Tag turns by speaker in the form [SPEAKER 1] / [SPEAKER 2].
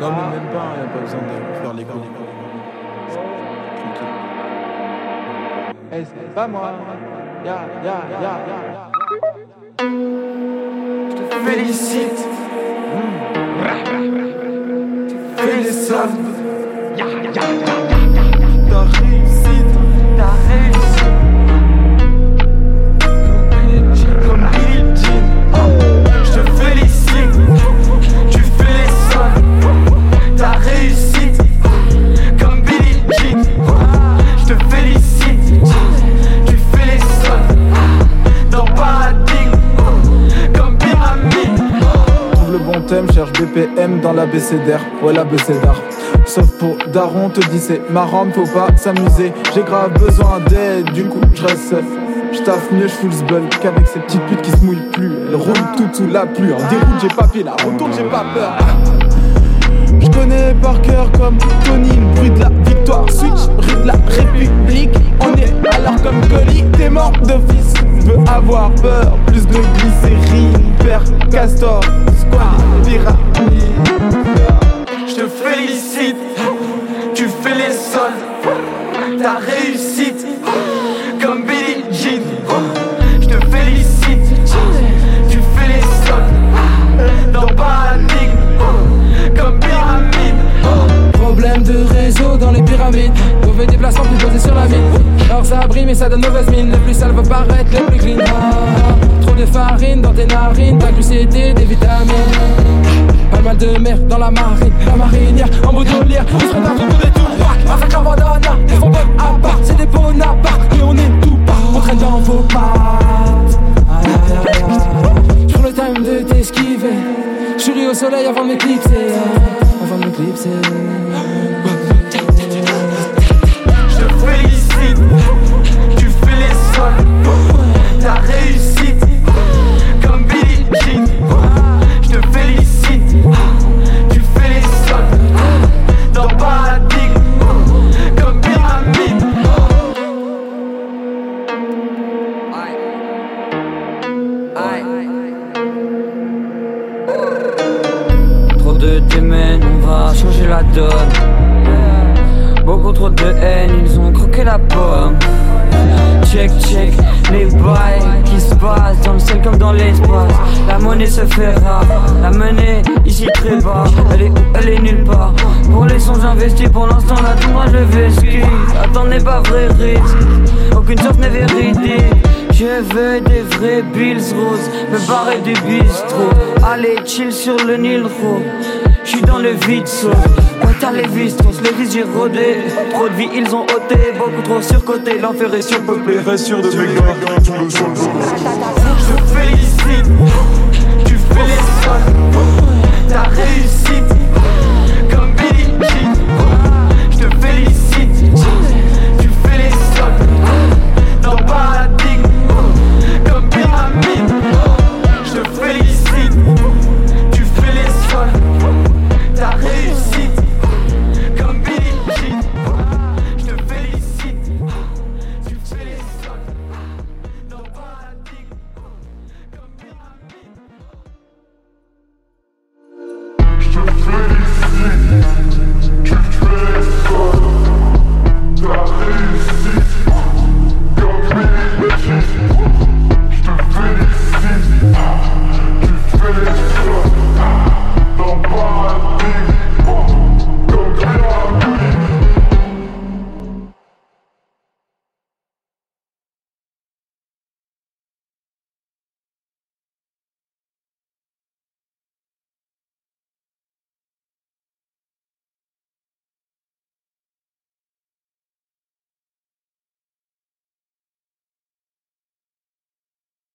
[SPEAKER 1] Non, mais même pas, y'a pas besoin de faire les gros. Tranquille.
[SPEAKER 2] Eh, c'est pas moi. Ya, ya, ya, ya. Je te félicite. Les sommes. Ya, ya, ya, ya,
[SPEAKER 1] BPM dans la BCDR. Ouais, la BCDR. Sauf pour Daron, te dit c'est marrant, faut pas s'amuser. J'ai grave besoin d'aide, du coup je reste seul. J'taffe mieux, j'fous le bol qu'avec ces petites putes qui se mouillent plus. Elles roulent toutes sous la pluie. En déroute, j'ai pas pied, la retourne, j'ai pas peur. Je connais par cœur comme Tony le bruit de la victoire. Switch, rue de la République. On est alors comme colis, t'es mort d'office. Veux avoir peur, plus de glycérine. Père Castor, squad, pyramide.
[SPEAKER 2] Ta réussite, comme Billie Jean. Je te félicite, tu fais les sols, dans paradigme, comme pyramide.
[SPEAKER 3] Problème de réseau dans les pyramides. Mauvais déplacement plus posé sur la ville. Alors ça brille mais ça donne mauvaise mine. Le plus sale va paraître le plus clean. Ah, trop de farine dans tes narines. Ta glucidité, des vitamines. Pas mal de mer dans la marine. La marinière en bout de lire. Ils se autour des tout bandana. Ils font peur à part. C'est des Bonaparte. Et on est tout pas. On traîne dans vos pattes. J'prends le time de t'esquiver. J'souris au soleil avant de. Avant de m'éclipser.
[SPEAKER 4] Trop de démons, on va changer la donne. Beaucoup trop de haine, ils ont croqué la pomme. Check, check, les bails qui se passent dans le ciel comme dans l'espace. La monnaie se fait rare, la monnaie ici très bas. Elle est où? Elle est nulle part. Pour les sons j'investis, pour l'instant la tombe je vesquille. Attendez pas vrai risque, Je veux des vrais bills roses, me barrer du bistrot. Allez, chill sur le Nil Rouge. J'suis dans le vide sauf Ouais t'as les vistros, les vis j'ai rodé vie ils ont ôté, beaucoup trop surcoté L'enfer est surpeuplé
[SPEAKER 5] Reste sûr de mes gars